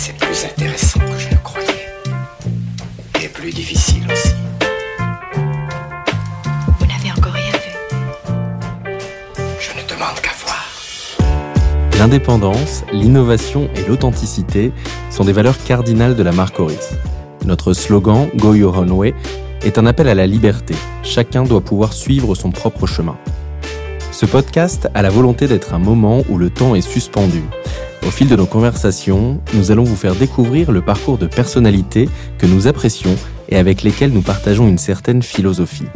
C'est plus intéressant que je ne croyais. Et plus difficile aussi. Vous n'avez encore rien vu. Je ne demande qu'à voir. L'indépendance, l'innovation et l'authenticité sont des valeurs cardinales de la marque Oris. Notre slogan Go Your Own Way est un appel à la liberté. Chacun doit pouvoir suivre son propre chemin. Ce podcast a la volonté d'être un moment où le temps est suspendu. Au fil de nos conversations, nous allons vous faire découvrir le parcours de personnalités que nous apprécions et avec lesquelles nous partageons une certaine philosophie.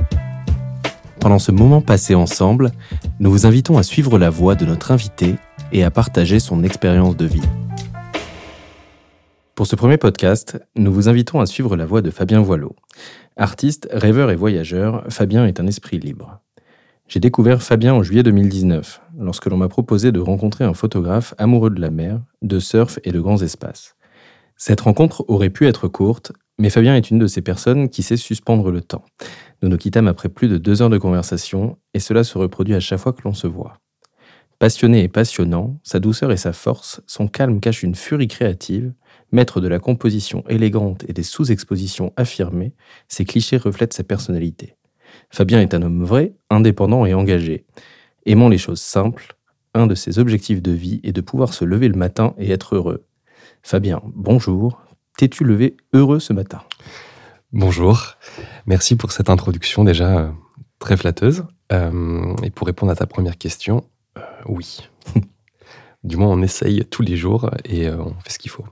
Pendant ce moment passé ensemble, nous vous invitons à suivre la voie de notre invité et à partager son expérience de vie. Pour ce premier podcast, nous vous invitons à suivre la voie de Fabien Voileau. Artiste, rêveur et voyageur, Fabien est un esprit libre. J'ai découvert Fabien en juillet 2019, lorsque l'on m'a proposé de rencontrer un photographe amoureux de la mer, de surf et de grands espaces. Cette rencontre aurait pu être courte, mais Fabien est une de ces personnes qui sait suspendre le temps. Nous nous quittâmes après plus de deux heures de conversation, et cela se reproduit à chaque fois que l'on se voit. Passionné et passionnant, sa douceur et sa force, son calme cache une furie créative, maître de la composition élégante et des sous-expositions affirmées, ses clichés reflètent sa personnalité. Fabien est un homme vrai, indépendant et engagé. Aimant les choses simples, un de ses objectifs de vie est de pouvoir se lever le matin et être heureux. Fabien, bonjour. T'es-tu levé heureux ce matin? Bonjour. Merci pour cette introduction déjà euh, très flatteuse. Euh, et pour répondre à ta première question, euh, oui. du moins, on essaye tous les jours et on fait ce qu'il faut.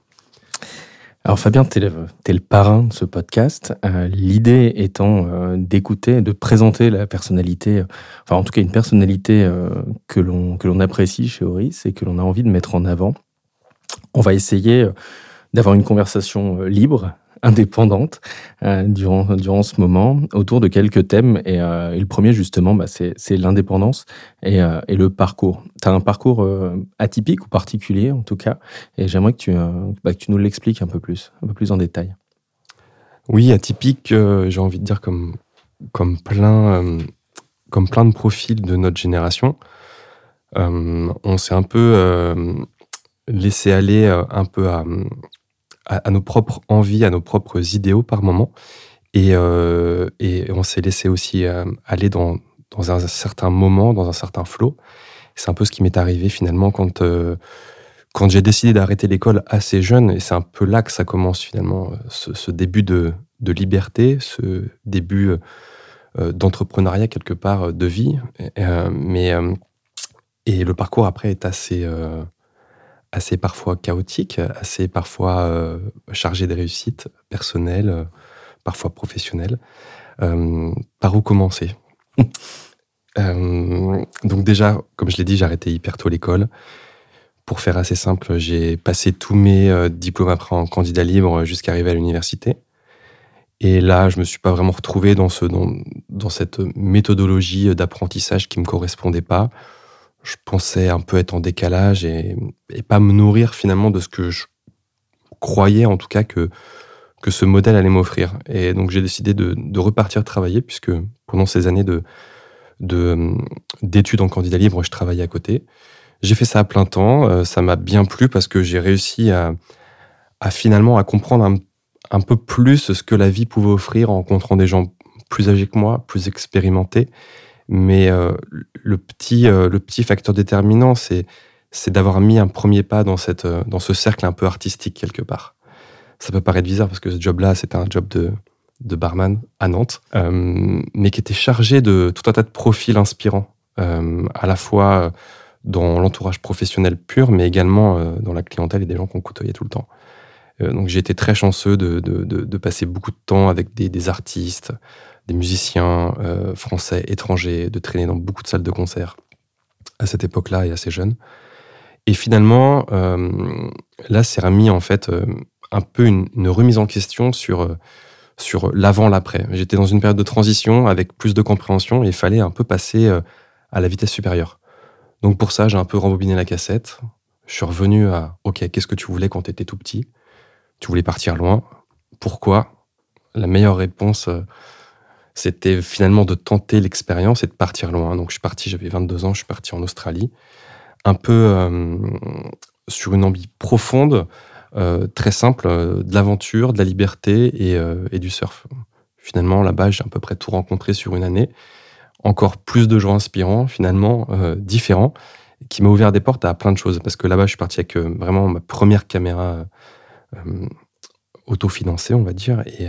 Alors Fabien, tu es, le parrain de ce podcast. Euh, l'idée étant euh, d'écouter, de présenter la personnalité, enfin en tout cas une personnalité euh, que l'on apprécie chez Horis et que l'on a envie de mettre en avant. On va essayer d'avoir une conversation libre indépendante euh, durant, durant ce moment autour de quelques thèmes. Et, euh, le premier, justement, bah, c'est l'indépendance et, euh, et, le parcours. Tu as un parcours atypique ou particulier, en tout cas, et j'aimerais que, tu bah, que tu nous l'expliques un peu plus, un peu plus en détail. Oui, atypique, j'ai envie de dire comme, comme, plein, comme plein de profils de notre génération. on s'est un peu laissé aller un peu à, à, nos propres envies, à nos propres idéaux par moment. Et, euh, on s'est laissé aussi euh, aller dans, un certain moment, dans un certain flot. C'est un peu ce qui m'est arrivé finalement quand, euh, quand j'ai décidé d'arrêter l'école assez jeune. Et c'est un peu là que ça commence finalement, ce, début de, de, liberté, ce début d'entrepreneuriat quelque part, de vie. mais, et le parcours après est assez assez parfois chaotique, assez parfois euh, chargé de réussite personnelle, euh, parfois professionnelle. Euh, par où commencer? Donc déjà, comme je l'ai dit, j'ai arrêté hyper tôt l'école. Pour faire assez simple, j'ai passé tous mes diplômes après en candidat libre jusqu'à arriver à l'université. Et là, je me suis pas vraiment retrouvé dans, ce, dans, dans cette méthodologie d'apprentissage qui me correspondait pas je pensais un peu être en décalage et, pas me nourrir finalement de ce que je croyais en tout cas que, que ce modèle allait m'offrir. Et donc j'ai décidé de, repartir travailler puisque pendant ces années de, d'études en candidat libre, je travaillais à côté. J'ai fait ça à plein temps, euh, ça m'a bien plu parce que j'ai réussi à, finalement à comprendre un, un, peu plus ce que la vie pouvait offrir en rencontrant des gens plus âgés que moi, plus expérimentés mais euh, le, petit, euh, le petit facteur déterminant, c'est, c'est d'avoir mis un premier pas dans, cette, euh, dans ce cercle un peu artistique quelque part. Ça peut paraître bizarre parce que ce job-là, c'était un job de, de barman à Nantes, mais qui était chargé de tout un tas de profils inspirants, à la fois dans l'entourage professionnel pur, mais également dans la clientèle et des gens qu'on côtoyait tout le temps. donc j'ai été très chanceux de, de, de, passer beaucoup de temps avec des, des artistes, des musiciens euh, français, étrangers, de traîner dans beaucoup de salles de concert à cette époque-là et assez jeune. Et finalement, euh, là, c'est remis en fait euh, un peu une, remise en question sur, sur l'avant, l'après. J'étais dans une période de transition avec plus de compréhension et il fallait un peu passer à la vitesse supérieure. Donc pour ça, j'ai un peu rembobiné la cassette. Je suis revenu à OK, qu'est-ce que tu voulais quand tu étais tout petit? Tu voulais partir loin? Pourquoi? La meilleure réponse c'était finalement de tenter l'expérience et de partir loin. Donc je suis parti, j'avais 22 ans, je suis parti en Australie, un peu euh, sur une envie profonde très simple, de l'aventure, de la liberté et, du surf. Finalement, là-bas, j'ai à peu près tout rencontré sur une année. Encore plus de gens inspirants, finalement, différents, qui m'a ouvert des portes à plein de choses. Parce que là-bas, je suis parti avec vraiment ma première caméra autofinancée, on va dire. Et,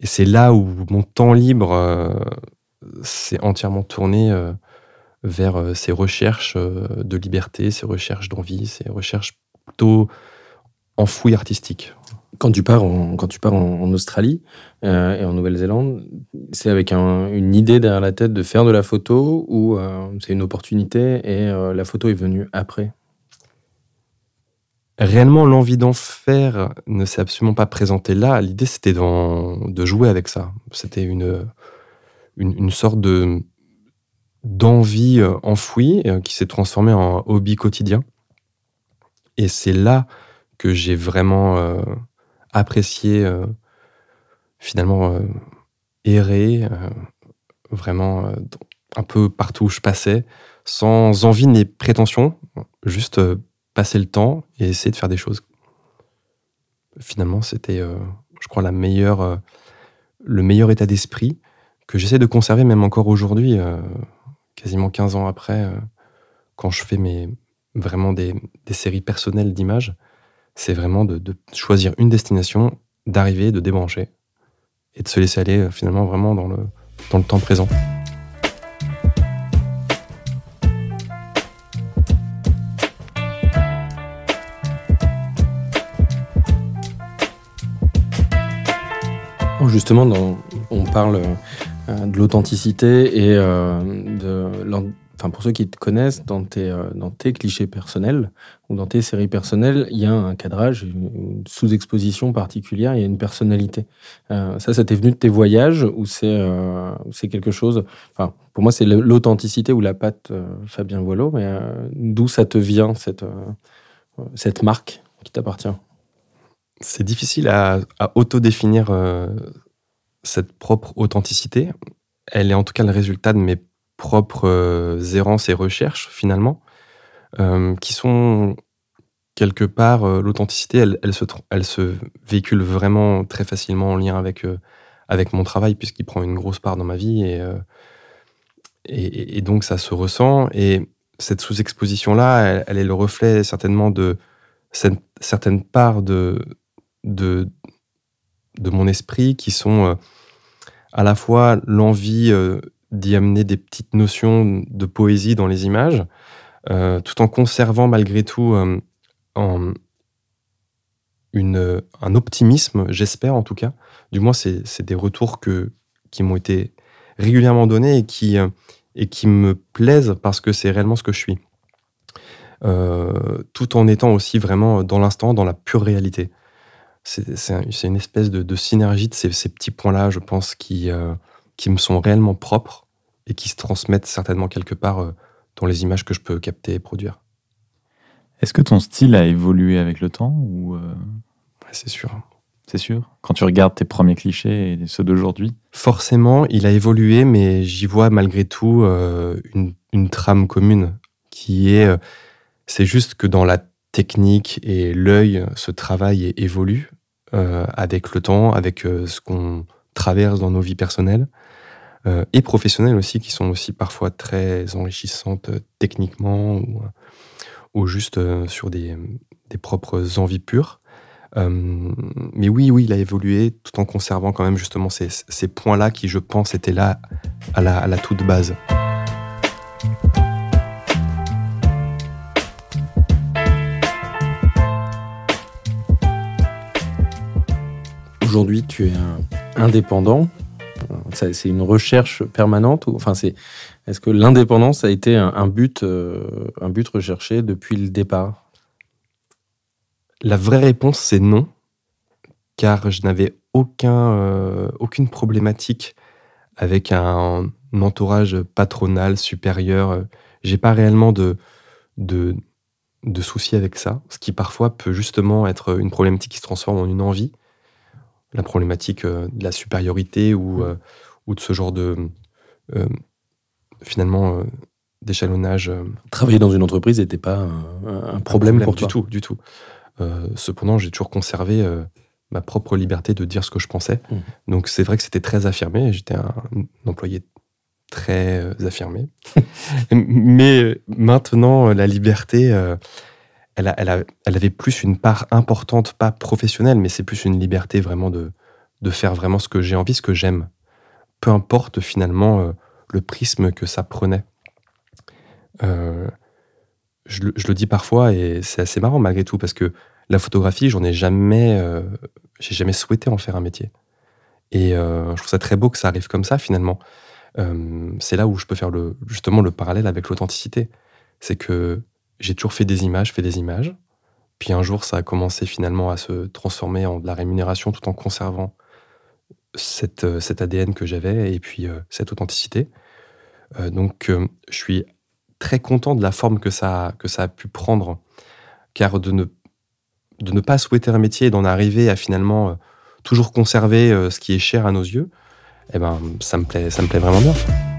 et c'est là où mon temps libre s'est entièrement tourné vers euh, ces recherches euh, de liberté, ces recherches d'envie, ces recherches plutôt enfouies artistiques. Quand tu pars en, quand tu pars en, Australie euh, et en Nouvelle-Zélande, c'est avec une idée derrière la tête de faire de la photo ou c'est une opportunité et la photo est venue après? Réellement, l'envie d'en faire ne s'est absolument pas présentée là. L'idée, c'était de jouer avec ça. C'était une, une, sorte de, d'envie euh, enfouie euh, qui s'est transformé en hobby quotidien. Et c'est là que j'ai vraiment euh, apprécié, finalement, errer, vraiment un peu partout où je passais, sans envie ni prétention, juste passer le temps et essayer de faire des choses. Finalement, c'était, je crois, meilleure, le meilleur état d'esprit que j'essaie de conserver même encore aujourd'hui quasiment 15 ans après, euh, quand je fais mes, vraiment des, séries personnelles d'images, c'est vraiment de, choisir une destination, d'arriver, de débrancher et de se laisser aller euh, finalement vraiment dans le, dans le temps présent. Justement, on parle euh, de l'authenticité et euh, de, enfin pour ceux qui te connaissent, dans tes, euh, dans tes clichés personnels ou dans tes séries personnelles, il y a un cadrage, une sous-exposition particulière, il y a une personnalité. ça, ça t'est venu de tes voyages ou c'est quelque chose. Enfin, pour moi, c'est l'authenticité ou la patte Fabien Voileau, mais d'où ça te vient cette cette marque qui t'appartient? C'est difficile à, à autodéfinir cette propre authenticité, elle est en tout cas le résultat de mes propres euh, errances et recherches finalement, euh, qui sont quelque part euh, l'authenticité, elle, se, elle se véhicule vraiment très facilement en lien avec, avec mon travail puisqu'il prend une grosse part dans ma vie et, et, donc ça se ressent. Et cette sous-exposition-là, elle, est le reflet certainement de certaines parts de, de, de mon esprit qui sont à la fois l'envie euh, d'y amener des petites notions de poésie dans les images, euh, tout en conservant malgré tout une, un optimisme, j'espère en tout cas. Du moins, c'est des retours qui m'ont été régulièrement donnés et qui me plaisent parce que c'est réellement ce que je suis. tout en étant aussi vraiment dans l'instant, dans la pure réalité c'est une espèce de, synergie de ces, petits points-là, je pense, qui, euh, qui me sont réellement propres et qui se transmettent certainement quelque part euh, dans les images que je peux capter et produire. Est-ce que ton style a évolué avec le temps ou euh? C'est sûr. C'est sûr? Quand tu regardes tes premiers clichés et ceux d'aujourd'hui? Forcément, il a évolué, mais j'y vois malgré tout une, une, trame commune qui est. c'est juste que dans la technique et l'œil, ce travail évolue. Euh, avec le temps, avec euh, ce qu'on traverse dans nos vies personnelles euh, et professionnelles aussi, qui sont aussi parfois très enrichissantes techniquement ou, juste sur des, propres envies pures. mais oui, oui, il a évolué tout en conservant quand même justement ces, points-là qui, je pense, étaient là à la toute base. Aujourd'hui, tu es indépendant. C'est une recherche permanente. Enfin, c'est est-ce que l'indépendance a été un, but, euh, un but recherché depuis le départ? La vraie réponse, c'est non, car je n'avais aucun, euh, aucune problématique avec un, entourage patronal supérieur. J'ai pas réellement de, de, de soucis avec ça, ce qui parfois peut justement être une problématique qui se transforme en une envie la problématique euh, de la supériorité ou, euh, ou de ce genre de euh, finalement d'échelonnage. Travailler dans une entreprise n'était pas un, problème, pour du tout, du tout. Euh, cependant, j'ai toujours conservé euh, ma propre liberté de dire ce que je pensais. Mhm. Donc c'est vrai que c'était très affirmé. J'étais un, un employé très euh, affirmé. Mais maintenant, la liberté, elle, avait plus une part importante, pas professionnelle, mais c'est plus une liberté vraiment de, faire vraiment ce que j'ai envie, ce que j'aime. Peu importe finalement euh, le prisme que ça prenait. Euh, je, le- dis parfois et c'est assez marrant malgré tout parce que la photographie, j'en ai jamais, euh, j'ai jamais souhaité en faire un métier. Et je trouve ça très beau que ça arrive comme ça finalement. C'est là où je peux faire justement le parallèle avec l'authenticité. C'est que j'ai toujours fait des images, fait des images. Puis un jour, ça a commencé finalement à se transformer en de la rémunération tout en conservant cette, euh, cet ADN que j'avais et puis euh, cette authenticité. Euh, donc, je suis très content de la forme que ça, a- que ça a pu prendre, car de ne, de ne pas souhaiter un métier et d'en arriver à finalement toujours conserver ce qui est cher à nos yeux, eh ben, ça me plaît, ça me plaît vraiment bien.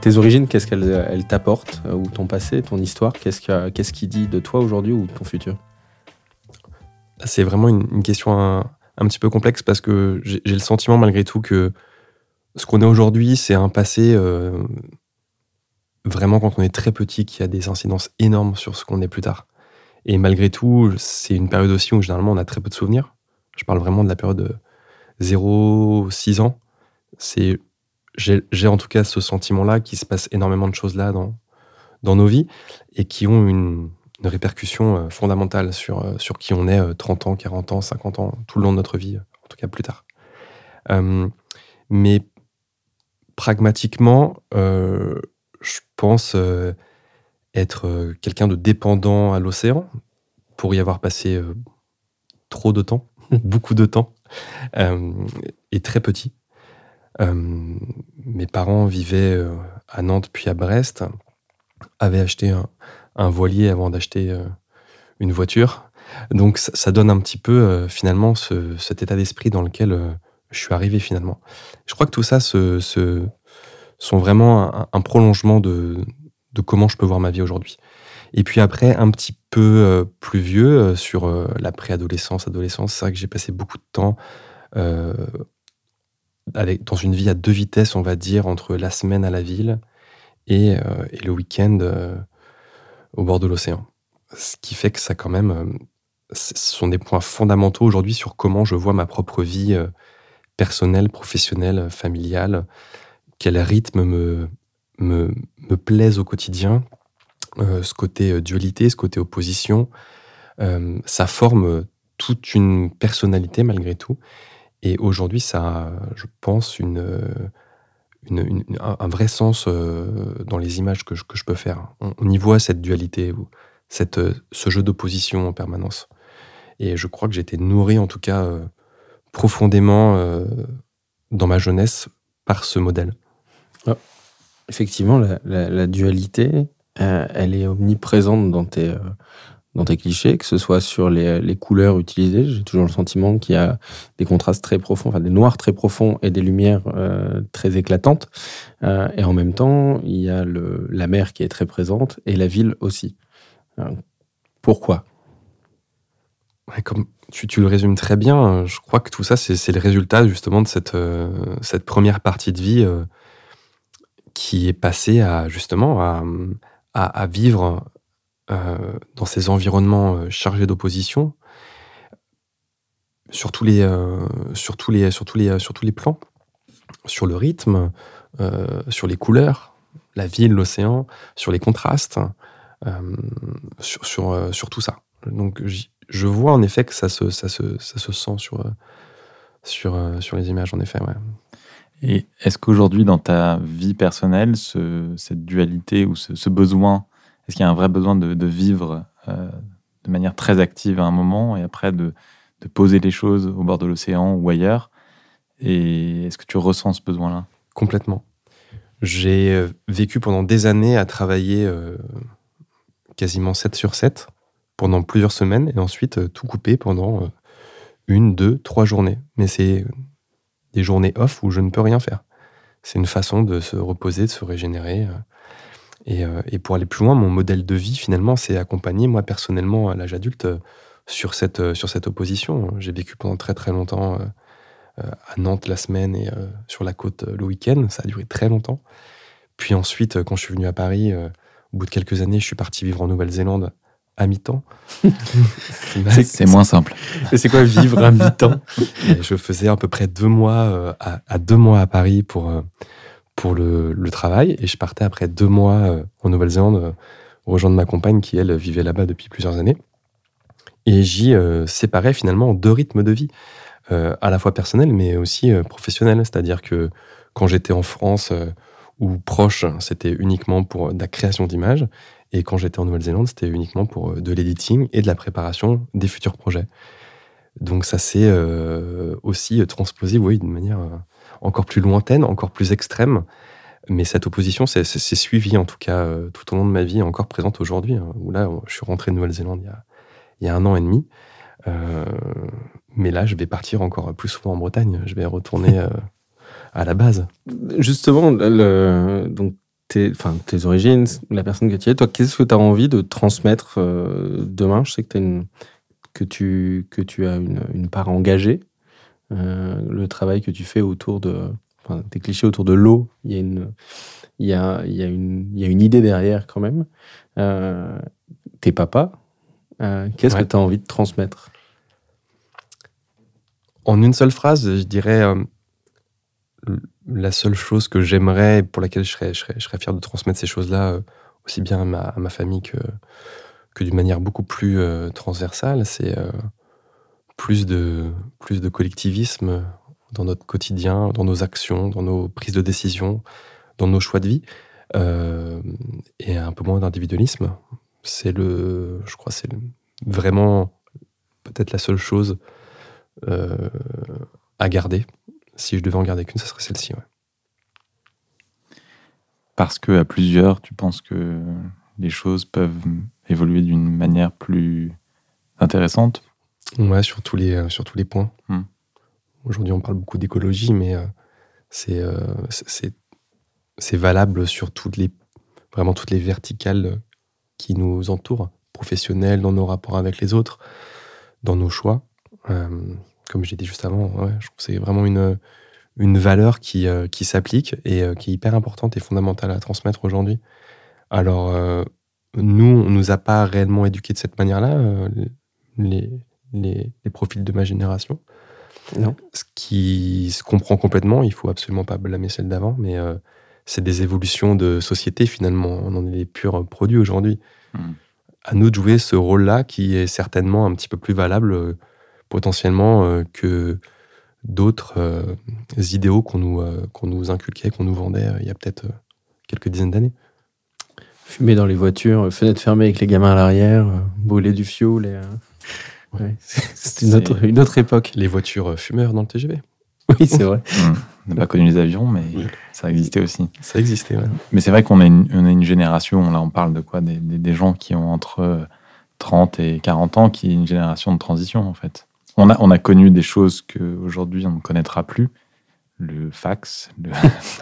Tes origines, qu'est-ce qu'elles elles t'apportent euh, Ou ton passé, ton histoire Qu'est-ce que- qu'est-ce qui dit de toi aujourd'hui ou de ton futur? C'est vraiment une, question un, petit peu complexe parce que j'ai j'ai le sentiment malgré tout que ce qu'on est aujourd'hui, c'est un passé euh, vraiment quand on est très petit qui a des incidences énormes sur ce qu'on est plus tard. Et malgré tout, c'est une période aussi où généralement on a très peu de souvenirs. Je parle vraiment de la période 0-6 ans. C'est j'ai en tout cas ce sentiment-là qu'il se passe énormément de choses là dans, dans nos vies et qui ont une, une répercussion euh, fondamentale sur, euh, sur qui on est euh, 30 ans, 40 ans, 50 ans, tout le long de notre vie, euh, en tout cas plus tard. Euh, mais pragmatiquement, euh, je pense euh, être euh, quelqu'un de dépendant à l'océan pour y avoir passé euh, trop de temps, beaucoup de temps, euh, et très petit. Euh, mes parents vivaient euh, à Nantes puis à Brest, avaient acheté un, voilier avant d'acheter euh, une voiture. Donc ça, donne un petit peu finalement ce- cet état d'esprit dans lequel je suis arrivé finalement. Je crois que tout ça sont vraiment un, prolongement de, comment je peux voir ma vie aujourd'hui. Et puis après, un petit peu plus vieux, sur la préadolescence, adolescence, c'est vrai que j'ai passé beaucoup de temps dans une vie à deux vitesses, on va dire, entre la semaine à la ville et, euh, le week-end euh, au bord de l'océan. Ce qui fait que ça, quand même, euh, ce sont des points fondamentaux aujourd'hui sur comment je vois ma propre vie personnelle, professionnelle, familiale, quel rythme me, me, me plaise au quotidien, ce côté dualité, ce côté opposition. Ça forme toute une personnalité malgré tout. Et aujourd'hui, ça a, je pense, une, un, vrai sens euh, dans les images que je, que je peux faire. On, y voit cette dualité, cette, euh, ce jeu d'opposition en permanence. Et je crois que j'ai été nourri, en tout cas, euh, profondément dans ma jeunesse par ce modèle. Effectivement, la, dualité, elle est omniprésente dans tes, dans tes clichés, que ce soit sur les, les couleurs utilisées. J'ai toujours le sentiment qu'il y a des contrastes très profonds, enfin des noirs très profonds et des lumières euh, très éclatantes. Euh, et en même temps, il y a le, la mer qui est très présente et la ville aussi. Euh, pourquoi? Comme tu, tu le résumes très bien, je crois que tout ça, c'est le résultat justement de cette, cette première partie de vie qui est passée à justement à, à- vivre dans ces environnements euh, chargés d'opposition sur tous les, euh, sur sur sur tous les plans, sur le rythme, euh, sur les couleurs, la ville, l'océan, sur les contrastes, euh, sur, sur, euh, sur tout ça. Donc je vois en effet que ça se, ça se, ça se sent sur, euh, sur, euh, sur les images, en effet. Ouais. Et est-ce qu'aujourd'hui, dans ta vie personnelle, ce- cette dualité ou ce besoin, est-ce qu'il y a un vrai besoin de, vivre euh, de manière très active à un moment et après de, poser les choses au bord de l'océan ou ailleurs? Et est-ce que tu ressens ce besoin-là? Complètement. J'ai euh, vécu pendant des années à travailler euh, quasiment 7 sur 7 pendant plusieurs semaines et ensuite tout couper pendant une, deux, trois journées. Mais c'est des journées off où je ne peux rien faire. C'est une façon de se reposer, de se régénérer. Euh, Et, et pour aller plus loin, mon modèle de vie, finalement, c'est accompagner, moi, personnellement, à l'âge adulte, euh, sur cette, euh, sur cette opposition. J'ai vécu pendant très, très longtemps à Nantes la semaine et sur la côte le week-end. Ça a duré très longtemps. Puis ensuite, quand je suis venu à Paris, au bout de quelques années, je suis parti vivre en Nouvelle-Zélande à mi-temps. C'est moins simple. C'est quoi vivre à mi-temps? Je faisais à peu près deux mois à, à deux mois à Paris pour, pour le, travail. Et je partais après deux mois euh, en Nouvelle-Zélande euh, rejoindre ma compagne qui, elle, vivait là-bas depuis plusieurs années. Et j'y euh, séparais finalement deux rythmes de vie, euh, à la fois personnels mais aussi euh, professionnels. C'est-à-dire que quand j'étais en France euh, ou proche, c'était uniquement pour la création d'images. Et quand j'étais en Nouvelle-Zélande, c'était uniquement pour euh, de l'editing et de la préparation des futurs projets. Donc ça s'est euh, aussi transposé, oui, d'une manière euh, encore plus lointaine, encore plus extrême. Mais cette opposition s'est suivie, en tout cas, euh, tout au long de ma vie, encore présente aujourd'hui. hein, là, je suis rentré de Nouvelle-Zélande il, y a- un an et demi. Euh, mais là, je vais partir encore plus souvent en Bretagne. Je vais retourner euh, à la base. Justement, donc tes, origines, la personne que tu es, toi, qu'est-ce que tu as envie de transmettre demain? Je sais que, t'as une, que, tu, que tu as une part engagée. Euh, le travail que tu fais autour de. Enfin, tes clichés autour de l'eau, il y, a une, il, y a, il, y a une, il y a une idée derrière quand même. Euh, t'es papa. Euh, qu'est-ce Ouais. que tu as envie de transmettre? En une seule phrase, je dirais la seule chose que j'aimerais, pour laquelle je serais, je serais, je serais fier de transmettre ces choses-là, aussi bien à ma, à ma famille que, que d'une manière beaucoup plus transversale, c'est plus, de, plus de collectivisme dans notre quotidien, dans nos actions, dans nos prises de décision, dans nos choix de vie, euh, et un peu moins d'individualisme. C'est le, je crois, c'est vraiment peut-être la seule chose euh, à garder. Si je devais en garder qu'une, ça serait celle-ci. Parce que à plusieurs, tu penses que les choses peuvent évoluer d'une manière plus intéressante? Ouais, sur tous les, euh, sur tous les points. Hmm. Aujourd'hui, on parle beaucoup d'écologie, mais euh, c'est euh, c'est- c'est c'est valable sur toutes les, vraiment toutes les verticales qui nous entourent, professionnelles, dans nos rapports avec les autres, dans nos choix. Euh, comme j'ai dit juste avant, ouais, je trouve que c'est vraiment une, une valeur qui, euh, qui s'applique et euh, qui est hyper importante et fondamentale à transmettre aujourd'hui. Alors, nous, on nous a pas réellement éduqués de cette manière-là, les, les, les profils de ma génération. Non. Ce qui se comprend complètement, il faut absolument pas blâmer celle d'avant, mais euh, c'est des évolutions de société finalement. On en est les purs produits aujourd'hui. Mm. À nous de jouer ce rôle-là qui est certainement un petit peu plus valable euh, potentiellement euh, que d'autres euh, idéaux qu'on nous, euh, qu'on nous inculquait, qu'on nous vendait euh, il y a peut-être euh, quelques dizaines d'années. Fumer dans les voitures, fenêtres fermées avec les gamins à l'arrière, euh, brûler du fioul. Et, euh, ouais, c'est une autre, une autre époque. Les voitures euh, fumeurs dans le TGV. Oui, c'est vrai. Hmm. On n'a pas connu les avions, mais ça existait aussi. Ça existait, ouais. Mais c'est vrai qu'on a, une- génération, là on parle de quoi? Des, des- des gens qui ont entre euh, 30 et 40 ans, qui est une génération de transition en fait. On a, on a connu des choses qu'aujourd'hui on ne connaîtra plus. Le fax, le,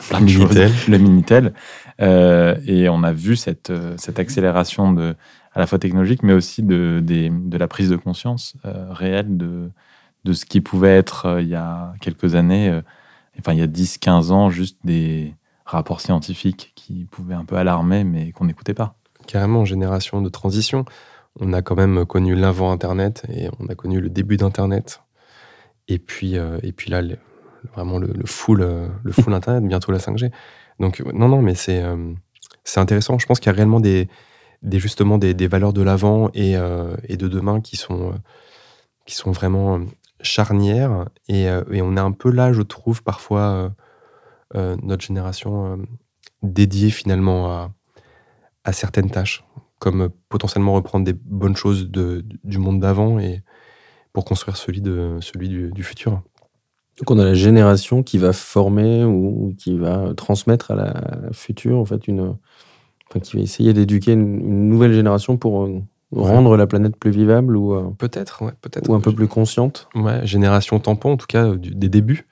plein de choses. Minitel. le Minitel. Euh, et on a vu cette, euh, cette accélération de, à la fois technologique, mais aussi de, des- de la prise de conscience euh, réelle de, de ce qui pouvait être euh, il y a quelques années, euh, enfin il y a 10-15 ans, juste des rapports scientifiques qui pouvaient un peu alarmer, mais qu'on n'écoutait pas. carrément génération de transition. On a quand même connu l'invent Internet et on a connu le début d'Internet. Et puis, et puis là, le- vraiment le, le full, le full Internet, bientôt la 5G. Donc non, non, mais c'est c'est intéressant. Je pense qu'il y a réellement des, des justement des, valeurs de l'avant et, euh, et de demain qui sont, euh, qui sont vraiment euh, charnières. Et, on est un peu là, je trouve, parfois, notre génération dédiée finalement à, certaines tâches comme potentiellement reprendre des bonnes choses du monde d'avant et pour construire celui, de, celui du, futur. Donc on a la génération qui va former ou qui va transmettre à la future, en fait, une, enfin, qui va essayer d'éduquer une, une nouvelle génération pour euh, rendre la planète plus vivable ou, euh, Peut-être, ouais, peut-être. ou un peu plus consciente. Ouais, génération tampon, en tout cas, du- des débuts,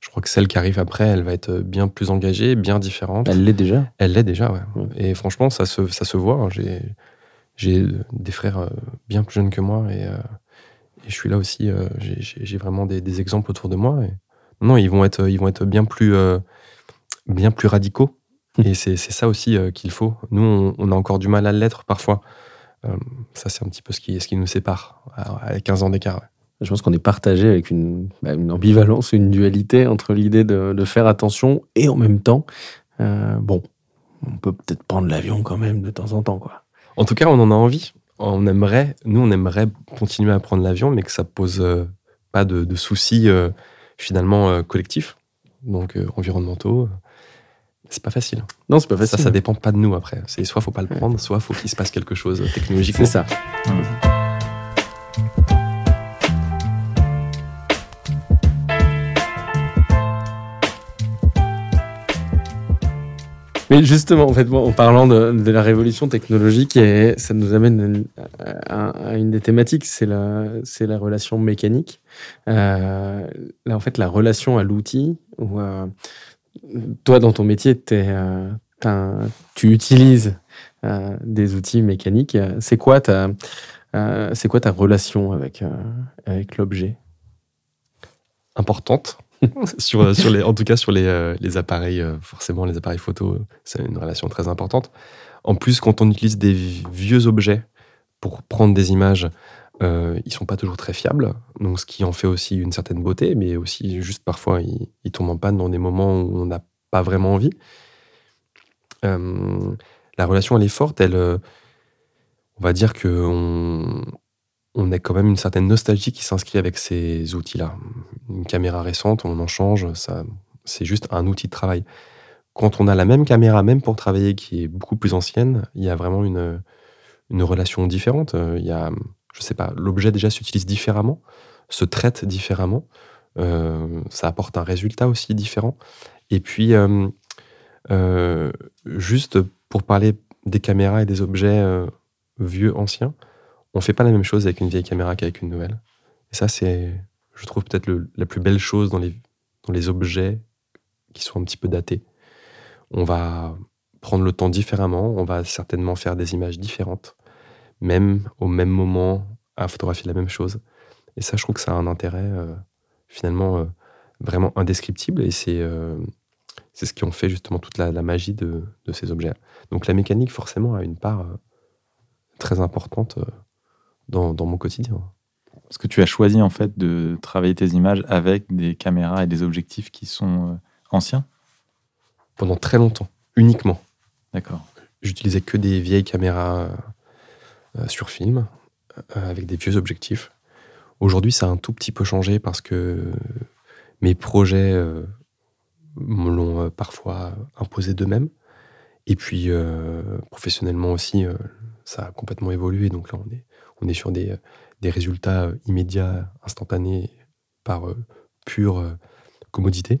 Je crois que celle qui arrive après, elle va être bien plus engagée, bien différente. Elle l'est déjà. Elle l'est déjà, ouais. Et franchement, ça se, ça se voit. hein. J'ai, j'ai des frères euh, bien plus jeunes que moi et, euh, et je suis là aussi. euh, j'ai, vraiment des, des exemples autour de moi. Et... Non, ils vont être, ils vont être bien plus, euh, bien plus radicaux. Et c'est, ça aussi euh, qu'il faut. Nous, on, on a encore du mal à l'être parfois. Euh, ça, c'est un petit peu ce qui, ce qui nous sépare à 15 ans d'écart. ouais. Je pense qu'on est partagé avec une, bah, une ambivalence, une dualité entre l'idée de, de faire attention et en même temps, euh, bon, on peut peut-être prendre l'avion quand même de temps en temps, quoi. En tout cas, on en a envie. On aimerait, nous, on aimerait continuer à prendre l'avion, mais que ça pose pas de, de soucis finalement collectifs, donc environnementaux. C'est pas facile. Non, c'est pas Ça, facile. ça dépend pas de nous après. C'est soit faut pas le prendre, soit faut qu'il se passe quelque chose technologiquement. C'est ça. Mais justement, en fait, bon, en parlant de, de la révolution technologique, et ça nous amène à, à une des thématiques, c'est la, c'est la relation mécanique. Euh, là, en fait, la relation à l'outil, euh, toi, dans ton métier, euh, tu utilises euh, des outils mécaniques. C'est quoi ta, euh, quoi ta relation avec, avec l'objet? Importante. sur, en tout cas, sur les, appareils, forcément, les appareils photo, c'est une relation très importante. En plus, quand on utilise des vi- vieux objets pour prendre des images, euh, ils sont pas toujours très fiables. Donc, ce qui en fait aussi une certaine beauté, mais aussi juste parfois, ils, tombent en panne dans des moments où on n'a pas vraiment envie. Euh, la relation, elle est forte. Elle, euh, on va dire que on, a quand même une certaine nostalgie qui s'inscrit avec ces outils-là. Une caméra récente, on en change, ça, c'est juste un outil de travail. Quand on a la même caméra, même pour travailler, qui est beaucoup plus ancienne, il y a vraiment une, une relation différente. Il y a, je sais pas, l'objet déjà s'utilise différemment, se traite différemment, euh, ça apporte un résultat aussi différent. Et puis, euh, euh, juste pour parler des caméras et des objets vieux, anciens, on fait pas la même chose avec une vieille caméra qu'avec une nouvelle. Et ça, c'est, je trouve, peut-être la plus belle chose dans les, dans les objets qui sont un petit peu datés. On va prendre le temps différemment, on va certainement faire des images différentes, même au même moment, à photographier la même chose. Et ça, je trouve que ça a un intérêt euh, finalement euh, vraiment indescriptible. Et c'est euh, c'est ce qui en fait justement toute la, la magie de, de ces objets. Donc la mécanique, forcément, a une part très importante dans, dans mon quotidien. Parce que tu as choisi en fait de travailler tes images avec des caméras et des objectifs qui sont anciens? Pendant très longtemps, uniquement. D'accord. J'utilisais que des vieilles caméras sur film, euh, avec des vieux objectifs. Aujourd'hui, ça a un tout petit peu changé parce que mes projets euh, me l'ont euh, parfois imposé d'eux-mêmes. Et puis, euh, professionnellement aussi, euh, ça a complètement évolué. Donc là, on est, on est sur des, des résultats euh, immédiats, instantanés, par euh, pure euh, commodité.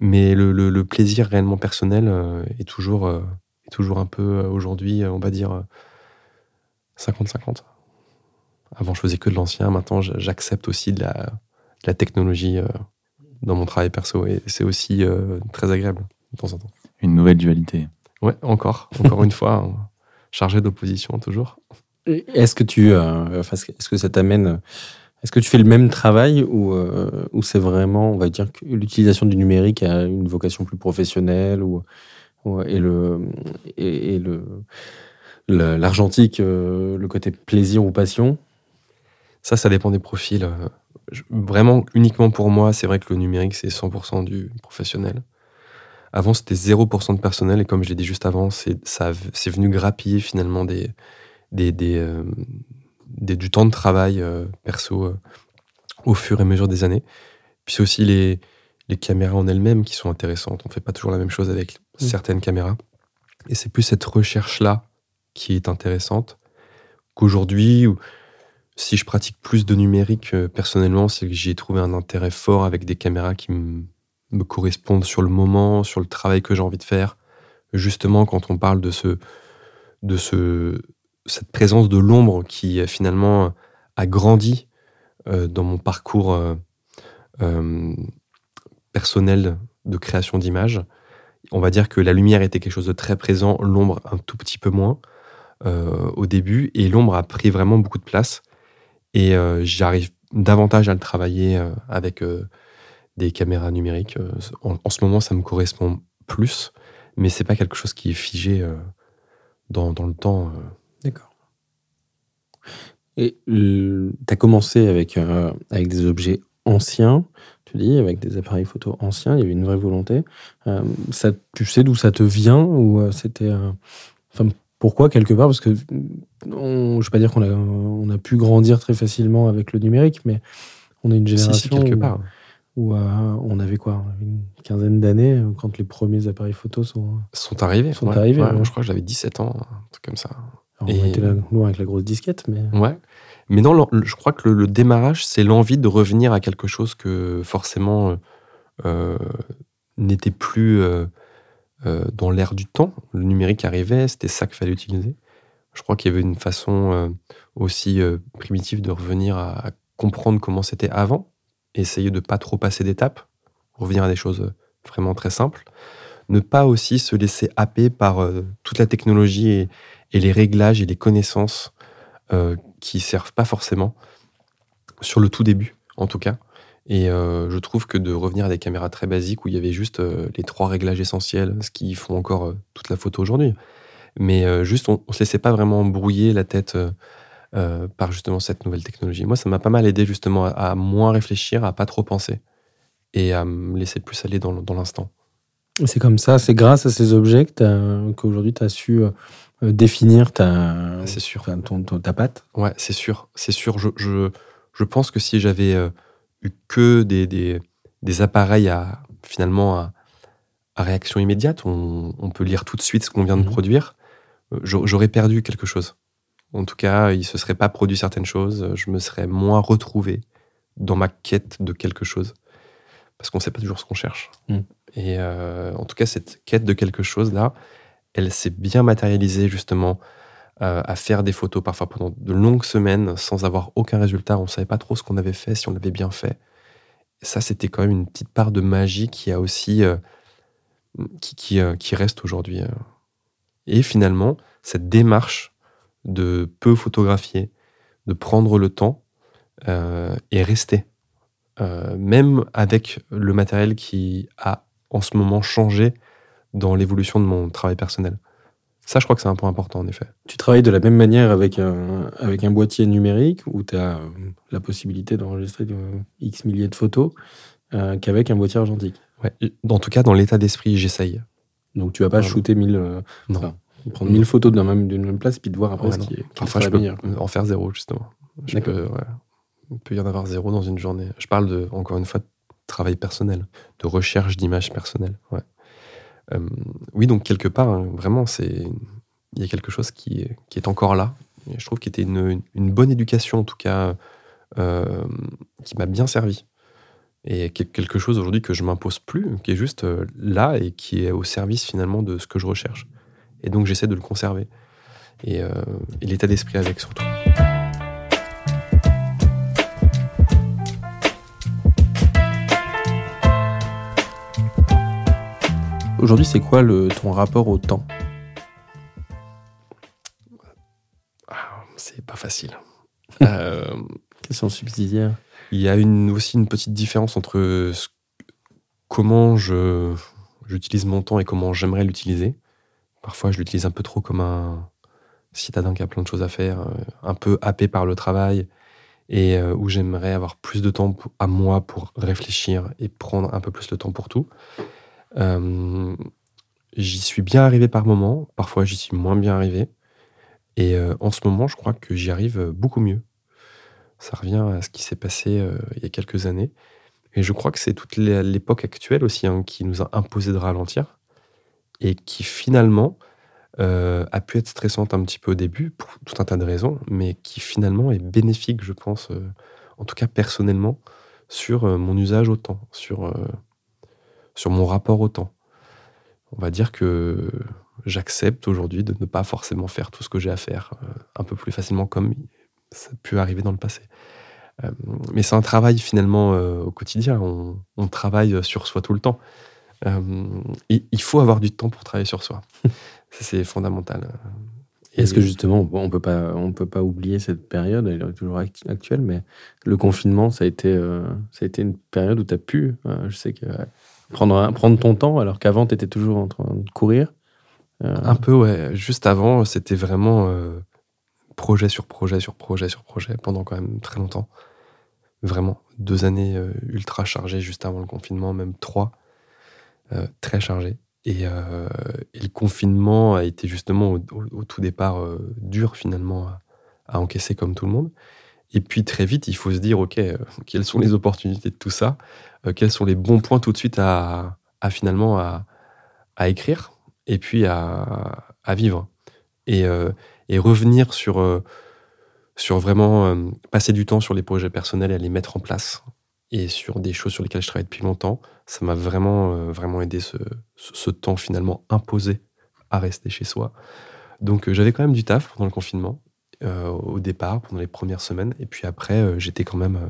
Mais le, le- plaisir réellement personnel euh, est toujours, euh, est toujours un peu euh, aujourd'hui, euh, on va dire, euh, 50-50. Avant, je faisais que de l'ancien. Maintenant, j'accepte aussi de la, de la technologie euh, dans mon travail perso. Et c'est aussi euh, très agréable de temps en temps. Une nouvelle dualité. Ouais, encore, encore une fois, hein, chargé d'opposition toujours. Est-ce que tu, euh, est-ce que ça t'amène, est-ce que tu fais le même travail ou, euh, ou c'est vraiment, on va dire que l'utilisation du numérique a une vocation plus professionnelle ou, ou- et le et, le- l'argentique, euh, le côté plaisir ou passion. Ça, ça dépend des profils. Euh, je- Vraiment, uniquement pour moi, c'est vrai que le numérique, c'est 100% du professionnel. Avant, c'était 0% de personnel, et comme je l'ai dit juste avant, c'est ça- c'est venu grappiller finalement des, des, des, euh, des- du temps de travail euh, perso euh, au fur et à mesure des années. Puis c'est aussi les, les caméras en elles-mêmes qui sont intéressantes. On ne fait pas toujours la même chose avec Mm. certaines caméras. Et c'est plus cette recherche-là qui est intéressante qu'aujourd'hui, si je pratique plus de numérique euh, personnellement, c'est que j'ai trouvé un intérêt fort avec des caméras qui me correspondent sur le moment, sur le travail que j'ai envie de faire. Justement, quand on parle de ce, de ce, cette présence de l'ombre qui euh, finalement a grandi euh, dans mon parcours personnel de création d'images. On va dire que la lumière était quelque chose de très présent, l'ombre un tout petit peu moins au début, et l'ombre a pris vraiment beaucoup de place. Et euh, j'arrive davantage à le travailler euh, avec des caméras numériques. En, ce moment, ça me correspond plus, mais c'est pas quelque chose qui est figé dans, dans, le temps. D'accord. Et tu as commencé avec, avec des objets anciens tu dis, avec des appareils photo anciens, il y avait une vraie volonté. Euh, ça, tu sais d'où ça te vient ou euh, c'était, enfin, pourquoi quelque part Parce que on, je ne vais pas dire qu'on a, on a pu grandir très facilement avec le numérique, mais on est une génération quelque part. où, euh, on avait quoi, une quinzaine d'années quand les premiers appareils photo sont sont arrivés. Sont arrivés. Je crois que j'avais 17 ans, un truc comme ça. on était là, loin avec la grosse disquette, mais. Ouais. Mais non, je crois que le, démarrage, c'est l'envie de revenir à quelque chose que forcément euh, n'était plus euh, euh, dans l'air du temps. Le numérique arrivait, c'était ça qu'il fallait utiliser. Je crois qu'il y avait une façon aussi primitive de revenir à, comprendre comment c'était avant, essayer de pas trop passer d'étapes, revenir à des choses vraiment très simples. Ne pas aussi se laisser happer par toute la technologie et, et, les réglages et les connaissances qui servent pas forcément, sur le tout début en tout cas. Et euh, je trouve que de revenir à des caméras très basiques où il y avait juste euh, les trois réglages essentiels, ce qui font encore euh, toute la photo aujourd'hui. Mais juste, on ne se laissait pas vraiment brouiller la tête par justement cette nouvelle technologie. Moi, ça m'a pas mal aidé justement à, moins réfléchir, à pas trop penser et à me laisser plus aller dans, dans l'instant. C'est comme ça, c'est grâce à ces objets qu'aujourd'hui tu as su euh, définir ta, sûr. Ton, ta patte Ouais, c'est sûr. C'est sûr. Je, je, je, pense que si j'avais euh, eu que des, des, des, appareils à finalement à, réaction immédiate, on, on, peut lire tout de suite ce qu'on vient de mhm. produire, euh, j'aurais perdu quelque chose. En tout cas, il ne se serait pas produit certaines choses, je me serais moins retrouvé dans ma quête de quelque chose. Parce qu'on ne sait pas toujours ce qu'on cherche. Mm. Et en tout cas, cette quête de quelque chose là, elle s'est bien matérialisée justement euh, à faire des photos parfois pendant de longues semaines sans avoir aucun résultat. On ne savait pas trop ce qu'on avait fait, si on l'avait bien fait. Ça, c'était quand même une petite part de magie qui a aussi euh, qui, euh, qui, reste aujourd'hui. Et finalement, cette démarche de peu photographier, de prendre le temps et rester. même avec le matériel qui a en ce moment changé dans l'évolution de mon travail personnel. Ça, je crois que c'est un point important, en effet. Tu travailles de la même manière avec un, avec un boîtier numérique où tu as euh, la possibilité d'enregistrer X milliers de photos euh, qu'avec un boîtier argentique. Ouais. En tout cas, dans l'état d'esprit, j'essaye. Donc, tu vas pas shooter 1000, euh, non. prendre 1000 photos d'une même, même, place puis de voir après ce qui est. Parfois, je peux en faire zéro, justement. Je peux, ouais. Il peut y en avoir zéro dans une journée. Je parle, de, encore une fois, de travail personnel, de recherche d'images personnelles. Ouais. Euh, oui, donc quelque part, hein, vraiment, c'est il y a quelque chose qui, qui est encore là. Je trouve qu'il était une, une, bonne éducation, en tout cas, euh, qui m'a bien servi. Et quelque chose aujourd'hui que je m'impose plus, qui est juste euh, là et qui est au service finalement de ce que je recherche. Et donc j'essaie de le conserver. Et, et l'état d'esprit avec surtout. Aujourd'hui, c'est quoi le, ton rapport au temps? Ah, C'est pas facile. euh, Question subsidiaire. Il y a une, aussi une petite différence entre comment je, j'utilise mon temps et comment j'aimerais l'utiliser. Parfois, je l'utilise un peu trop comme un citadin qui a plein de choses à faire, euh, un peu happé par le travail et euh, où j'aimerais avoir plus de temps à moi pour réfléchir et prendre un peu plus le temps pour tout. Euh, j'y suis bien arrivé par moment, parfois j'y suis moins bien arrivé. Et euh, en ce moment, je crois que j'y arrive beaucoup mieux. Ça revient à ce qui s'est passé euh, il y a quelques années. Et je crois que c'est toute l'époque actuelle aussi hein, qui nous a imposé de ralentir et qui finalement a pu être stressante un petit peu au début pour tout un tas de raisons, mais qui finalement est bénéfique, je pense, en tout cas personnellement, sur mon usage au temps, sur sur mon rapport au temps. On va dire que j'accepte aujourd'hui de ne pas forcément faire tout ce que j'ai à faire euh, un peu plus facilement comme ça a pu arriver dans le passé. Euh, mais c'est un travail finalement euh, au quotidien. On, on travaille sur soi tout le temps. Et il faut avoir du temps pour travailler sur soi. C'est fondamental. Est-ce que justement, on peut pas, on peut pas oublier cette période, elle est toujours actu- actuelle, mais le confinement, ça a été, euh, ça a été une période où tu as pu, euh, je sais que prendre, un- prendre ton temps, alors qu'avant, tu étais toujours en train de courir. Euh, Un peu, ouais. Juste avant, c'était vraiment euh, projet sur projet sur projet sur projet pendant quand même très longtemps. Vraiment, deux années euh, ultra chargées juste avant le confinement, même trois, très chargées. Et, le confinement a été justement au, tout départ dur finalement à encaisser comme tout le monde. Et puis très vite, il faut se dire, OK, euh, quelles sont les opportunités de tout ça? Euh, Quels sont les bons points tout de suite à, finalement à, écrire et puis à, vivre? Et, euh, et revenir sur, sur vraiment passer du temps sur les projets personnels et à les mettre en place et sur des choses sur lesquelles je travaille depuis longtemps. Ça m'a vraiment, vraiment aidé ce, temps finalement imposé à rester chez soi. Donc j'avais quand même du taf pendant le confinement au départ, pendant les premières semaines. Et puis après, euh, j'étais quand même euh,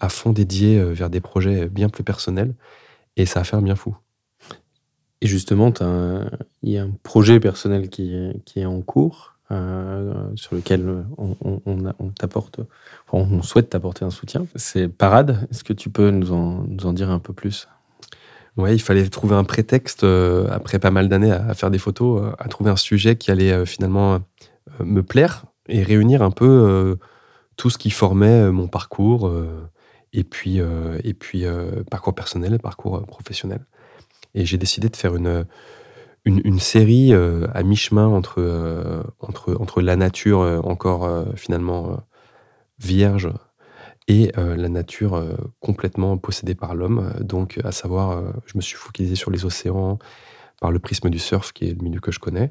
à fond dédié euh, vers des projets bien plus personnels. Et ça a fait un bien fou. Et justement, il y a un projet personnel qui est, qui est en cours, euh, sur lequel on, on- on a- on t'apporte, enfin, on souhaite t'apporter un soutien. C'est Parade. Est-ce que tu peux nous en, nous en dire un peu plus? Ouais, il fallait trouver un prétexte, euh, après pas mal d'années à, à faire des photos, euh, à trouver un sujet qui allait euh, finalement euh, me plaire et réunir un peu euh, tout ce qui formait euh, mon parcours, euh, et puis, et puis parcours personnel parcours professionnel. Et j'ai décidé de faire une, une, série à mi-chemin entre, entre, entre la nature encore finalement vierge et la nature complètement possédée par l'homme. Donc, à savoir, je me suis focalisé sur les océans par le prisme du surf, qui est le milieu que je connais,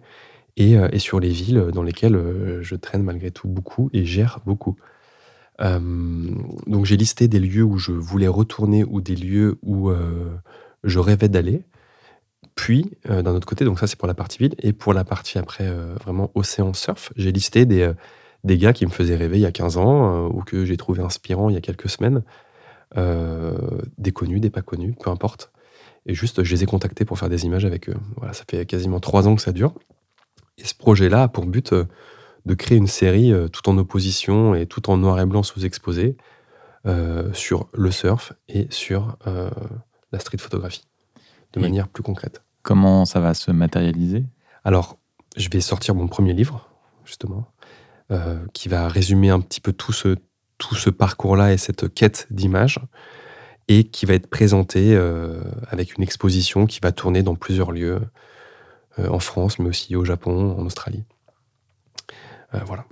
et, euh, et sur les villes dans lesquelles euh, je traîne malgré tout beaucoup et gère beaucoup. Euh, donc, j'ai listé des lieux où je voulais retourner ou des lieux où je rêvais d'aller. Puis, d'un autre côté, donc ça c'est pour la partie ville, et pour la partie après vraiment océan surf, j'ai listé des, des gars qui me faisaient rêver il y a 15 ans, ou que j'ai trouvé inspirants il y a quelques semaines, des connus, des pas connus, peu importe. Et juste, je les ai contactés pour faire des images avec eux. Voilà, ça fait quasiment trois ans que ça dure. Et ce projet-là a pour but euh, de créer une série euh, tout en opposition et tout en noir et blanc sous-exposé euh, sur le surf et sur euh, la street photographie, de Et- manière plus concrète. Comment ça va se matérialiser? Alors, je vais sortir mon premier livre, justement, euh, qui va résumer un petit peu tout ce, tout ce parcours-là et cette quête d'images, et qui va être présenté avec une exposition qui va tourner dans plusieurs lieux, en France, mais aussi au Japon, en Australie. Euh, voilà.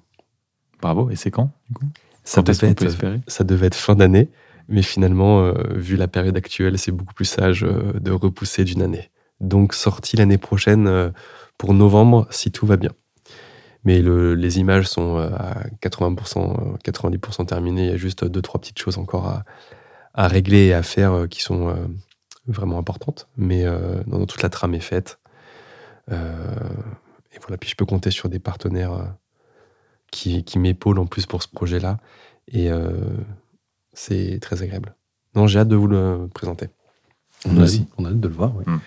Bravo. Et c'est quand du coup? Ça Quand devait, être, espérer? ça devait être fin d'année, mais finalement, euh, vu la période actuelle, c'est beaucoup plus sage euh, de repousser d'une année. Donc, sortie l'année prochaine euh, pour novembre, si tout va bien. Mais le- les images sont euh, à 80%, euh, 90% terminées. Il y a juste deux, trois petites choses encore à, à régler et à faire euh, qui sont euh, vraiment importantes. Mais euh, non, toute la trame est faite. Euh, et voilà, puis je peux compter sur des partenaires euh, qui, qui m'épaulent en plus pour ce projet-là. Et euh, c'est très agréable. Non, j'ai hâte de vous le présenter. On a, aussi. on a hâte de le voir. oui. Mm.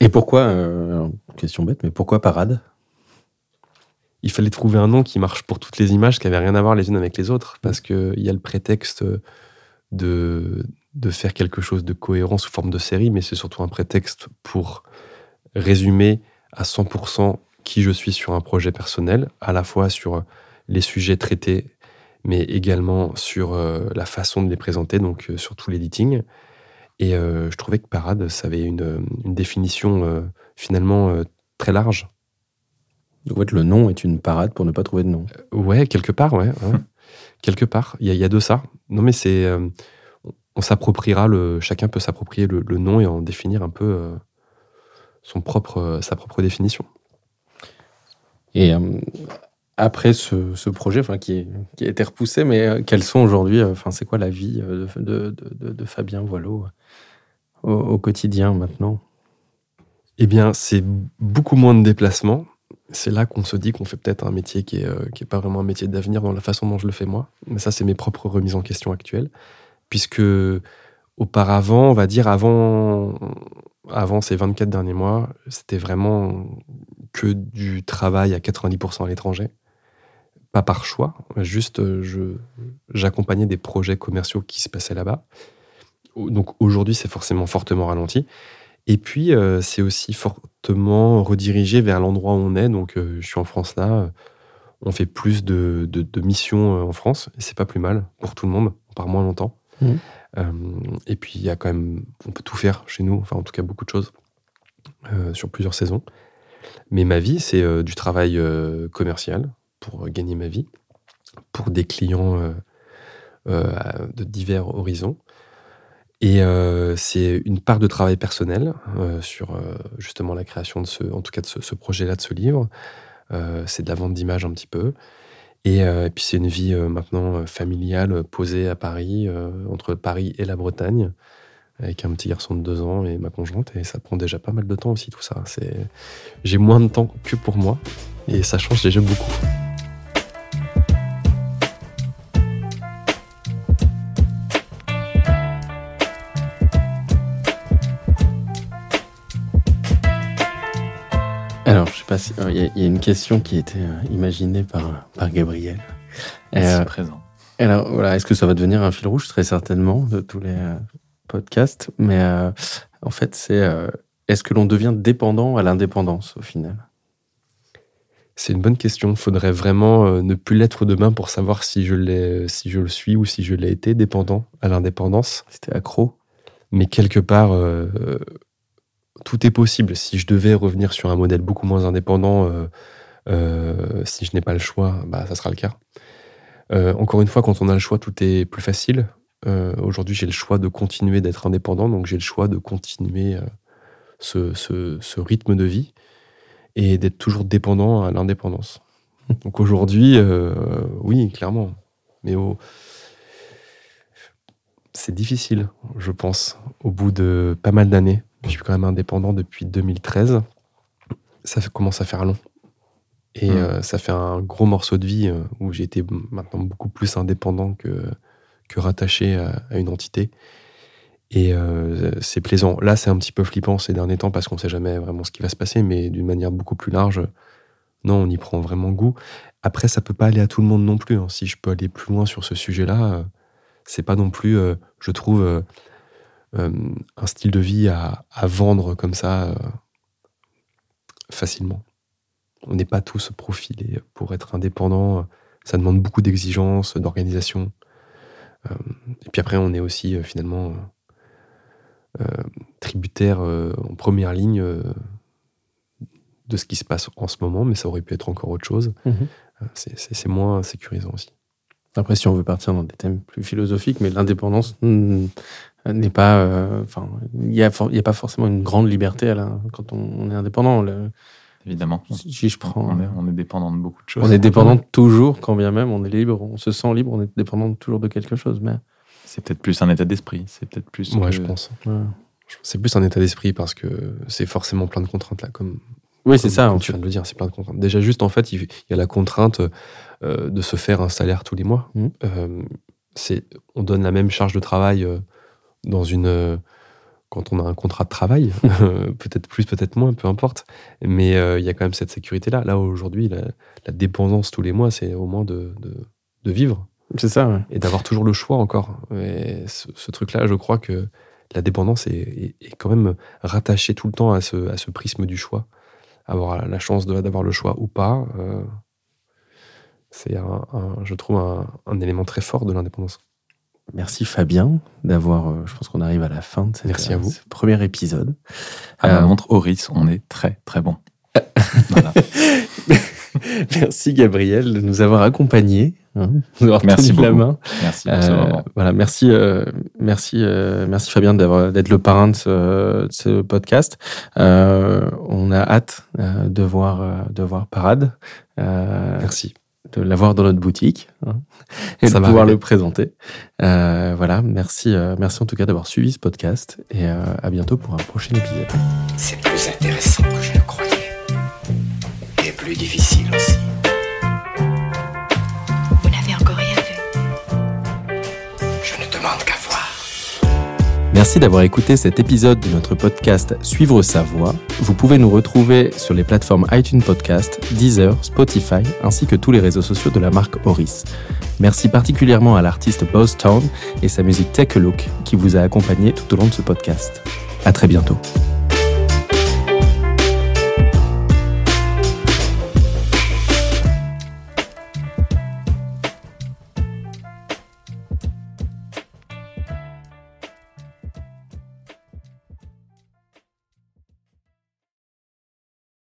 Et pourquoi, euh, question bête, mais pourquoi Parade? Il fallait trouver un nom qui marche pour toutes les images qui n'avaient rien à voir les unes avec les autres, parce qu'il y a le prétexte de, de faire quelque chose de cohérent sous forme de série, mais c'est surtout un prétexte pour résumer à 100% qui je suis sur un projet personnel, à la fois sur les sujets traités, mais également sur euh, la façon de les présenter, donc euh, sur tout l'editing. Et euh, je trouvais que Parade, ça avait une, une définition euh, finalement euh, très large. En fait, le nom est une parade pour ne pas trouver de nom. Ouais, quelque part, ouais. ouais. quelque part, il y, y a de ça. Non, mais c'est. euh, on s'appropriera le. Chacun peut s'approprier le, le nom et en définir un peu euh, son propre, sa propre définition. Et euh, après ce, ce projet, enfin, qui, qui a été repoussé, mais euh, quels sont aujourd'hui, euh, enfin, c'est quoi la vie euh, de, de, de- de Fabien Voileau au, au quotidien maintenant? Eh bien, c'est beaucoup moins de déplacements. c'est là qu'on se dit qu'on fait peut-être un métier qui est, euh, pas vraiment un métier d'avenir dans la façon dont je le fais moi. Mais ça, c'est mes propres remises en question actuelles. Puisque auparavant, on va dire avant, avant ces 24 derniers mois, c'était vraiment que du travail à 90% à l'étranger. Pas par choix, juste euh, j'accompagnais des projets commerciaux qui se passaient là-bas. Donc aujourd'hui, c'est forcément fortement ralenti. Et puis, euh, c'est aussi fortement redirigé vers l'endroit où on est. Donc, euh, je suis en France là. On fait plus de, missions en France. Et c'est pas plus mal pour tout le monde. On part moins longtemps. Mhm. Euh, et puis, il y a quand même. On peut tout faire chez nous. Enfin, en tout cas, beaucoup de choses euh, sur plusieurs saisons. Mais ma vie, c'est euh, du travail commercial pour gagner ma vie, pour des clients de divers horizons. Et c'est une part de travail personnel sur justement la création de ce, en tout cas de ce, ce projet-là, de ce livre. C'est de la vente d'images un petit peu. Et, euh, et puis c'est une vie euh, maintenant euh, familiale, posée à Paris, entre Paris et la Bretagne, avec un petit garçon de deux ans et ma conjointe. Et ça prend déjà pas mal de temps aussi tout ça. J'ai moins de temps que pour moi et ça change déjà beaucoup. Si. euh, Il y, a- il y a une question qui a été euh, imaginée par, par Gabriel. Ici euh, présent. alors, voilà, est-ce que ça va devenir un fil rouge? Très certainement, de tous les euh, podcasts. Mais euh, en fait, c'est. euh, est-ce que l'on devient dépendant à l'indépendance au final? C'est une bonne question. Il faudrait vraiment ne plus l'être demain pour savoir si je, l'ai, si je le suis ou si je l'ai été dépendant à l'indépendance. C'était accro Mais quelque part, euh, tout est possible. Si je devais revenir sur un modèle beaucoup moins indépendant, euh, euh, si je n'ai pas le choix, bah, ça sera le cas. Euh, encore une fois, quand on a le choix, tout est plus facile. Aujourd'hui, j'ai le choix de continuer d'être indépendant, donc j'ai le choix de continuer ce, ce- rythme de vie et d'être toujours dépendant à l'indépendance. Donc aujourd'hui, oui, clairement. Mais c'est difficile, je pense, au bout de pas mal d'années. Je suis quand même indépendant depuis 2013. Ça commence à faire long. Et Mm. euh, ça fait un gros morceau de vie euh, où j'ai été maintenant beaucoup plus indépendant que, que rattaché à, à une entité. Et euh, c'est plaisant. Là, c'est un petit peu flippant ces derniers temps parce qu'on sait jamais vraiment ce qui va se passer, mais d'une manière beaucoup plus large, non, on y prend vraiment goût. Après, ça peut pas aller à tout le monde non plus. hein. Si je peux aller plus loin sur ce sujet-là, c'est pas non plus, je trouve, un style de vie à, à vendre comme ça euh, facilement. On n'est pas tous profilés pour être indépendant. Ça demande beaucoup d'exigences, d'organisation. Euh, et puis après, on est aussi euh, finalement euh, euh, tributaire euh, en première ligne euh, de ce qui se passe en ce moment, mais ça aurait pu être encore autre chose. Euh, c'est- C'est c'est moins sécurisant aussi. Après, si on veut partir dans des thèmes plus philosophiques, mais l'indépendance hmm, n'est pas. euh, Enfin, il n'y a, for- il y a pas forcément une grande liberté à la- quand on, on est indépendant. Le- Évidemment. si je prends. On est, on est dépendant de beaucoup de choses. On est dépendant toujours, quand bien même on est libre, on se sent libre, on est dépendant toujours de quelque chose. Mais C'est peut-être plus un état d'esprit. C'est peut-être plus. Moi, que- je pense. ouais. C'est plus un état d'esprit parce que c'est forcément plein de contraintes là, comme, oui, c'est ça. comme En tu fait. viens de le dire, c'est plein de contraintes. Déjà, juste en fait, il y a la contrainte euh, de se faire un salaire tous les mois. Mhm. Euh, c'est, on donne la même charge de travail euh, dans une, euh, quand on a un contrat de travail, euh, peut-être plus, peut-être moins, peu importe. Mais euh, il y a quand même cette sécurité-là. Là, aujourd'hui, la, la dépendance tous les mois, c'est au moins de, de, de vivre C'est ça. ouais. et d'avoir toujours le choix encore. Et ce, ce truc-là, je crois que la dépendance est, est- est quand même rattachée tout le temps à ce, à ce prisme du choix. Avoir la chance d'avoir le choix ou pas, euh, c'est, un, un- je trouve, un, un élément très fort de l'indépendance. Merci Fabien d'avoir. euh, je pense qu'on arrive à la fin de cette- Merci à vous. ce premier épisode. À ma Euh, montre Horis, on est très très bon. Voilà. merci Gabriel de nous avoir accompagnés, hein, de avoir Merci tenu la beaucoup. main. Merci pour Euh, voilà, merci, euh, merci, euh, merci Fabien d'être le parrain de ce, de ce podcast. Euh, on a hâte euh, de voir euh, de voir Parade, euh, Merci. De l'avoir dans notre boutique hein, et Ça de va pouvoir arriver. le présenter. Euh, voilà, merci, euh, merci en tout cas d'avoir suivi ce podcast et euh, à bientôt pour un prochain épisode. C'est plus intéressant que je le croyais. Et plus difficile aussi. Merci d'avoir écouté cet épisode de notre podcast Suivre sa voix. Vous pouvez nous retrouver sur les plateformes iTunes Podcast, Deezer, Spotify, ainsi que tous les réseaux sociaux de la marque Horis. Merci particulièrement à l'artiste Boss Town et sa musique Take a Look qui vous a accompagné tout au long de ce podcast. À très bientôt.